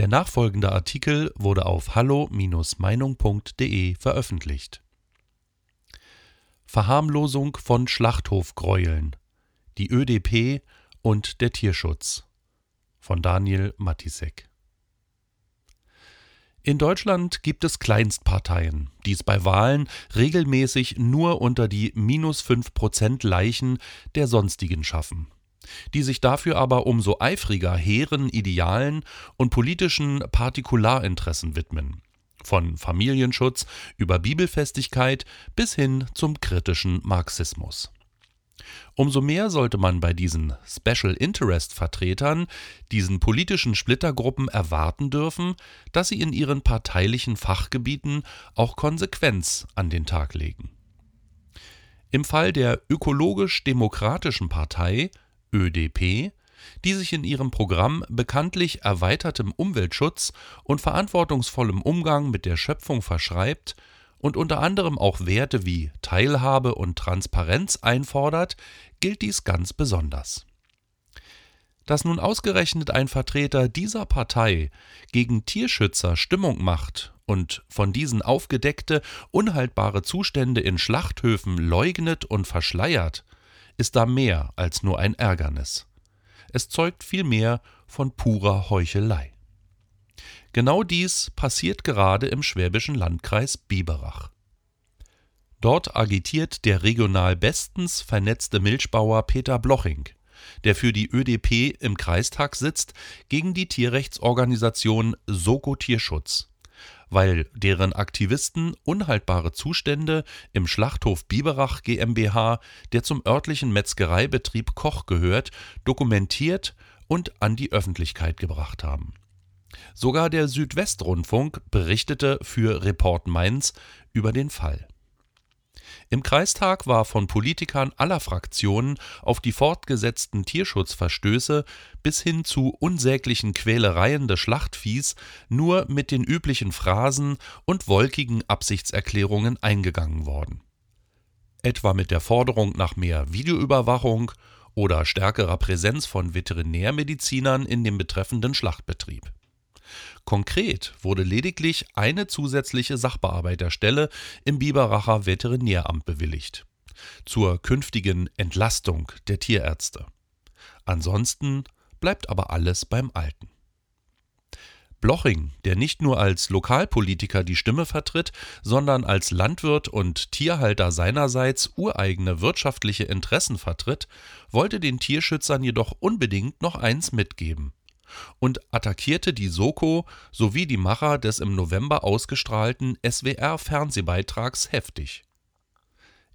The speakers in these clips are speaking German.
Der nachfolgende Artikel wurde auf hallo-meinung.de veröffentlicht. Verharmlosung von Schlachthofgräueln. Die ÖDP und der Tierschutz von Daniel Matisek. In Deutschland gibt es Kleinstparteien, die es bei Wahlen regelmäßig nur unter die minus 5% Leichen der sonstigen schaffen die sich dafür aber umso eifriger hehren Idealen und politischen Partikularinteressen widmen, von Familienschutz über Bibelfestigkeit bis hin zum kritischen Marxismus. Umso mehr sollte man bei diesen Special Interest Vertretern, diesen politischen Splittergruppen erwarten dürfen, dass sie in ihren parteilichen Fachgebieten auch Konsequenz an den Tag legen. Im Fall der ökologisch-demokratischen Partei ÖDP, die sich in ihrem Programm bekanntlich erweitertem Umweltschutz und verantwortungsvollem Umgang mit der Schöpfung verschreibt und unter anderem auch Werte wie Teilhabe und Transparenz einfordert, gilt dies ganz besonders. Dass nun ausgerechnet ein Vertreter dieser Partei gegen Tierschützer Stimmung macht und von diesen aufgedeckte, unhaltbare Zustände in Schlachthöfen leugnet und verschleiert, ist da mehr als nur ein Ärgernis. Es zeugt vielmehr von purer Heuchelei. Genau dies passiert gerade im schwäbischen Landkreis Biberach. Dort agitiert der regional bestens vernetzte Milchbauer Peter Bloching, der für die ÖDP im Kreistag sitzt, gegen die Tierrechtsorganisation Soko Tierschutz weil deren Aktivisten unhaltbare Zustände im Schlachthof Biberach GmbH, der zum örtlichen Metzgereibetrieb Koch gehört, dokumentiert und an die Öffentlichkeit gebracht haben. Sogar der Südwestrundfunk berichtete für Report Mainz über den Fall im Kreistag war von Politikern aller Fraktionen auf die fortgesetzten Tierschutzverstöße bis hin zu unsäglichen Quälereien des Schlachtviehs nur mit den üblichen Phrasen und wolkigen Absichtserklärungen eingegangen worden. Etwa mit der Forderung nach mehr Videoüberwachung oder stärkerer Präsenz von Veterinärmedizinern in dem betreffenden Schlachtbetrieb Konkret wurde lediglich eine zusätzliche Sachbearbeiterstelle im Biberacher Veterinäramt bewilligt. Zur künftigen Entlastung der Tierärzte. Ansonsten bleibt aber alles beim Alten. Bloching, der nicht nur als Lokalpolitiker die Stimme vertritt, sondern als Landwirt und Tierhalter seinerseits ureigene wirtschaftliche Interessen vertritt, wollte den Tierschützern jedoch unbedingt noch eins mitgeben und attackierte die Soko sowie die Macher des im November ausgestrahlten SWR-Fernsehbeitrags heftig.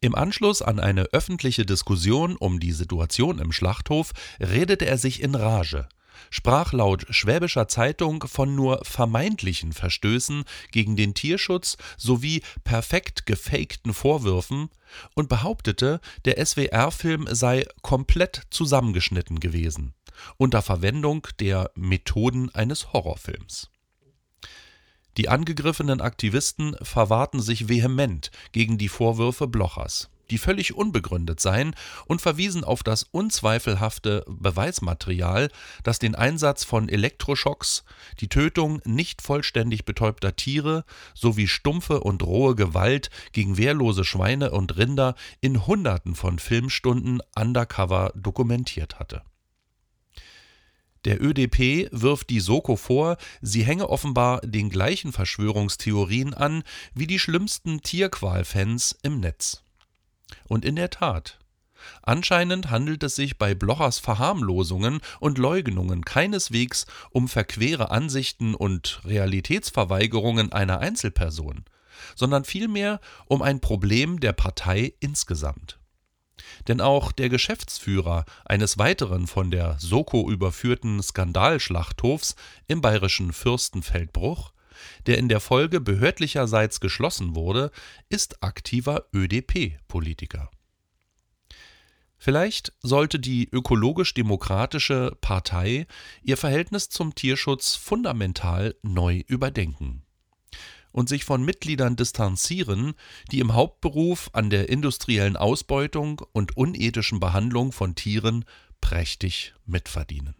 Im Anschluss an eine öffentliche Diskussion um die Situation im Schlachthof redete er sich in Rage, sprach laut Schwäbischer Zeitung von nur vermeintlichen Verstößen gegen den Tierschutz sowie perfekt gefakten Vorwürfen und behauptete, der SWR-Film sei komplett zusammengeschnitten gewesen unter Verwendung der Methoden eines Horrorfilms. Die angegriffenen Aktivisten verwahrten sich vehement gegen die Vorwürfe Blochers, die völlig unbegründet seien, und verwiesen auf das unzweifelhafte Beweismaterial, das den Einsatz von Elektroschocks, die Tötung nicht vollständig betäubter Tiere sowie stumpfe und rohe Gewalt gegen wehrlose Schweine und Rinder in Hunderten von Filmstunden undercover dokumentiert hatte der ÖDP wirft die Soko vor, sie hänge offenbar den gleichen Verschwörungstheorien an wie die schlimmsten Tierqualfans im Netz. Und in der Tat. Anscheinend handelt es sich bei Blochers Verharmlosungen und Leugnungen keineswegs um verquere Ansichten und Realitätsverweigerungen einer Einzelperson, sondern vielmehr um ein Problem der Partei insgesamt. Denn auch der Geschäftsführer eines weiteren von der Soko überführten Skandalschlachthofs im bayerischen Fürstenfeldbruch, der in der Folge behördlicherseits geschlossen wurde, ist aktiver ÖDP-Politiker. Vielleicht sollte die ökologisch-demokratische Partei ihr Verhältnis zum Tierschutz fundamental neu überdenken und sich von Mitgliedern distanzieren, die im Hauptberuf an der industriellen Ausbeutung und unethischen Behandlung von Tieren prächtig mitverdienen